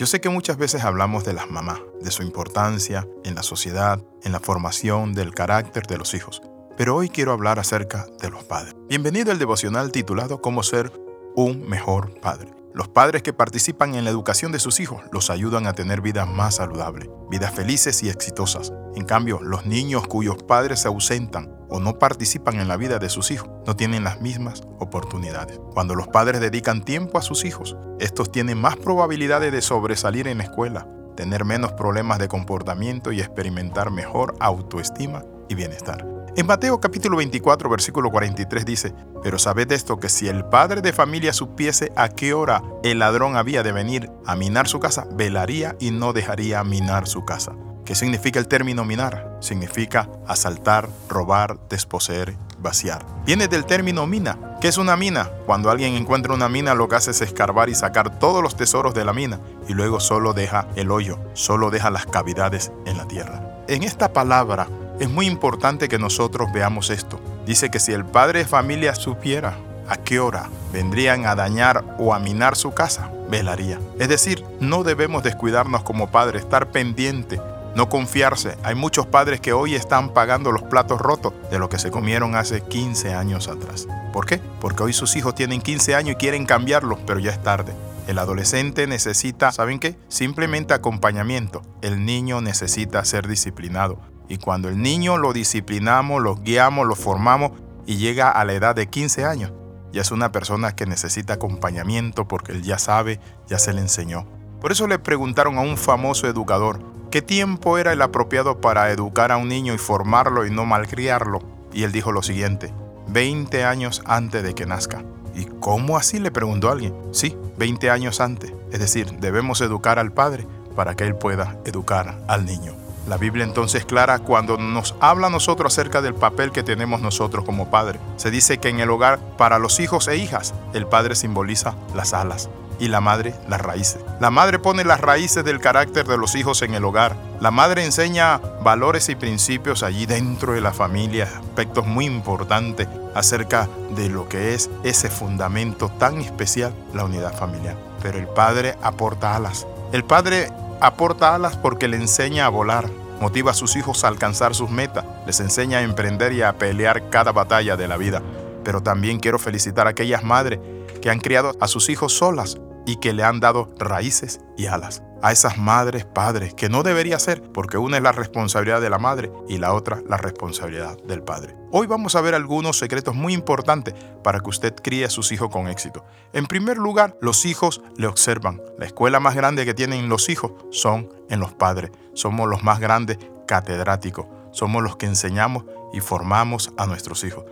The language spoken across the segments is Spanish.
Yo sé que muchas veces hablamos de las mamás, de su importancia en la sociedad, en la formación del carácter de los hijos, pero hoy quiero hablar acerca de los padres. Bienvenido al devocional titulado Cómo ser un mejor padre. Los padres que participan en la educación de sus hijos los ayudan a tener vidas más saludables, vidas felices y exitosas. En cambio, los niños cuyos padres se ausentan o no participan en la vida de sus hijos no tienen las mismas oportunidades. Cuando los padres dedican tiempo a sus hijos, estos tienen más probabilidades de sobresalir en la escuela, tener menos problemas de comportamiento y experimentar mejor autoestima y bienestar. En Mateo capítulo 24, versículo 43 dice, Pero sabed esto que si el padre de familia supiese a qué hora el ladrón había de venir a minar su casa, velaría y no dejaría minar su casa. ¿Qué significa el término minar? Significa asaltar, robar, desposeer, vaciar. Viene del término mina. ¿Qué es una mina? Cuando alguien encuentra una mina lo que hace es escarbar y sacar todos los tesoros de la mina y luego solo deja el hoyo, solo deja las cavidades en la tierra. En esta palabra es muy importante que nosotros veamos esto. Dice que si el padre de familia supiera a qué hora vendrían a dañar o a minar su casa, velaría. Es decir, no debemos descuidarnos como padres, estar pendiente, no confiarse. Hay muchos padres que hoy están pagando los platos rotos de lo que se comieron hace 15 años atrás. ¿Por qué? Porque hoy sus hijos tienen 15 años y quieren cambiarlos, pero ya es tarde. El adolescente necesita, ¿saben qué? Simplemente acompañamiento. El niño necesita ser disciplinado. Y cuando el niño lo disciplinamos, lo guiamos, lo formamos y llega a la edad de 15 años, ya es una persona que necesita acompañamiento porque él ya sabe, ya se le enseñó. Por eso le preguntaron a un famoso educador, ¿qué tiempo era el apropiado para educar a un niño y formarlo y no malcriarlo? Y él dijo lo siguiente, 20 años antes de que nazca. ¿Y cómo así? le preguntó alguien. Sí, 20 años antes. Es decir, debemos educar al padre para que él pueda educar al niño. La Biblia entonces clara cuando nos habla a nosotros acerca del papel que tenemos nosotros como padre. Se dice que en el hogar, para los hijos e hijas, el padre simboliza las alas y la madre las raíces. La madre pone las raíces del carácter de los hijos en el hogar. La madre enseña valores y principios allí dentro de la familia, aspectos muy importantes acerca de lo que es ese fundamento tan especial, la unidad familiar. Pero el padre aporta alas. El padre aporta alas porque le enseña a volar, motiva a sus hijos a alcanzar sus metas, les enseña a emprender y a pelear cada batalla de la vida. Pero también quiero felicitar a aquellas madres que han criado a sus hijos solas y que le han dado raíces y alas a esas madres, padres, que no debería ser, porque una es la responsabilidad de la madre y la otra la responsabilidad del padre. Hoy vamos a ver algunos secretos muy importantes para que usted críe a sus hijos con éxito. En primer lugar, los hijos le observan. La escuela más grande que tienen los hijos son en los padres. Somos los más grandes catedráticos. Somos los que enseñamos y formamos a nuestros hijos.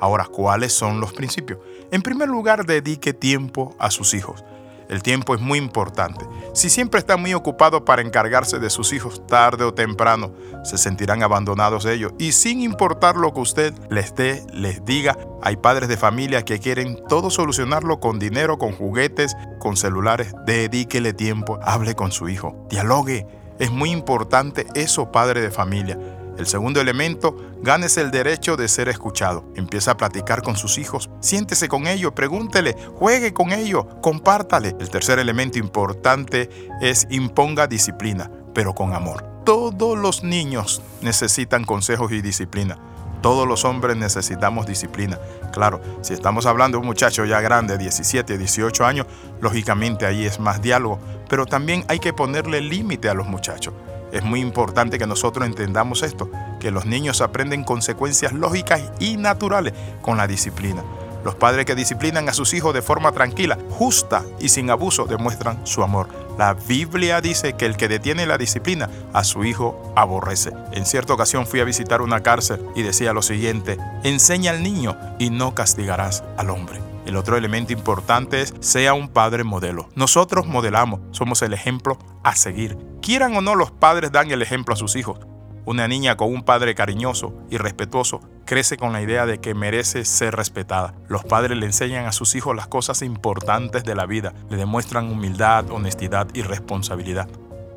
Ahora, ¿cuáles son los principios? En primer lugar, dedique tiempo a sus hijos. El tiempo es muy importante. Si siempre está muy ocupado para encargarse de sus hijos, tarde o temprano se sentirán abandonados ellos. Y sin importar lo que usted les dé, les diga, hay padres de familia que quieren todo solucionarlo con dinero, con juguetes, con celulares. Dedíquele tiempo, hable con su hijo, dialogue. Es muy importante eso, padre de familia. El segundo elemento, gánese el derecho de ser escuchado. Empieza a platicar con sus hijos, siéntese con ellos, pregúntele, juegue con ellos, compártale. El tercer elemento importante es imponga disciplina, pero con amor. Todos los niños necesitan consejos y disciplina. Todos los hombres necesitamos disciplina. Claro, si estamos hablando de un muchacho ya grande, 17, 18 años, lógicamente ahí es más diálogo, pero también hay que ponerle límite a los muchachos. Es muy importante que nosotros entendamos esto, que los niños aprenden consecuencias lógicas y naturales con la disciplina. Los padres que disciplinan a sus hijos de forma tranquila, justa y sin abuso demuestran su amor. La Biblia dice que el que detiene la disciplina a su hijo aborrece. En cierta ocasión fui a visitar una cárcel y decía lo siguiente, enseña al niño y no castigarás al hombre. El otro elemento importante es sea un padre modelo. Nosotros modelamos, somos el ejemplo a seguir. Quieran o no, los padres dan el ejemplo a sus hijos. Una niña con un padre cariñoso y respetuoso crece con la idea de que merece ser respetada. Los padres le enseñan a sus hijos las cosas importantes de la vida, le demuestran humildad, honestidad y responsabilidad.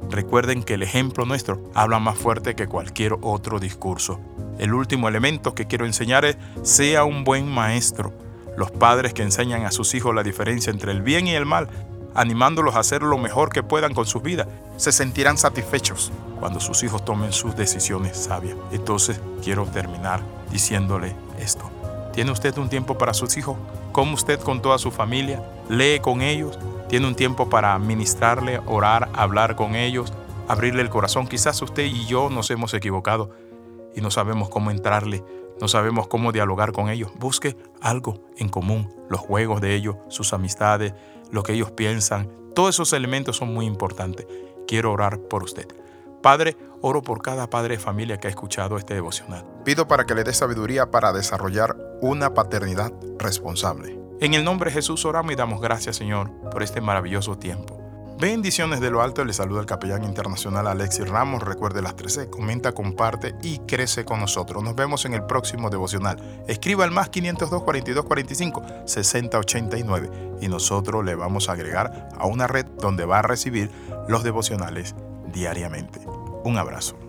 Recuerden que el ejemplo nuestro habla más fuerte que cualquier otro discurso. El último elemento que quiero enseñar es sea un buen maestro. Los padres que enseñan a sus hijos la diferencia entre el bien y el mal animándolos a hacer lo mejor que puedan con sus vidas. Se sentirán satisfechos cuando sus hijos tomen sus decisiones sabias. Entonces quiero terminar diciéndole esto. ¿Tiene usted un tiempo para sus hijos? ¿Come usted con toda su familia? ¿Lee con ellos? ¿Tiene un tiempo para ministrarle, orar, hablar con ellos, abrirle el corazón? Quizás usted y yo nos hemos equivocado y no sabemos cómo entrarle, no sabemos cómo dialogar con ellos. Busque algo en común, los juegos de ellos, sus amistades, lo que ellos piensan. Todos esos elementos son muy importantes. Quiero orar por usted. Padre, oro por cada padre de familia que ha escuchado este devocional. Pido para que le dé sabiduría para desarrollar una paternidad responsable. En el nombre de Jesús oramos y damos gracias, Señor, por este maravilloso tiempo. Bendiciones de lo alto, le saluda el capellán internacional Alexis Ramos. Recuerde las 13, comenta, comparte y crece con nosotros. Nos vemos en el próximo devocional. Escriba al más 502 42 45 60 89 y nosotros le vamos a agregar a una red donde va a recibir los devocionales diariamente. Un abrazo.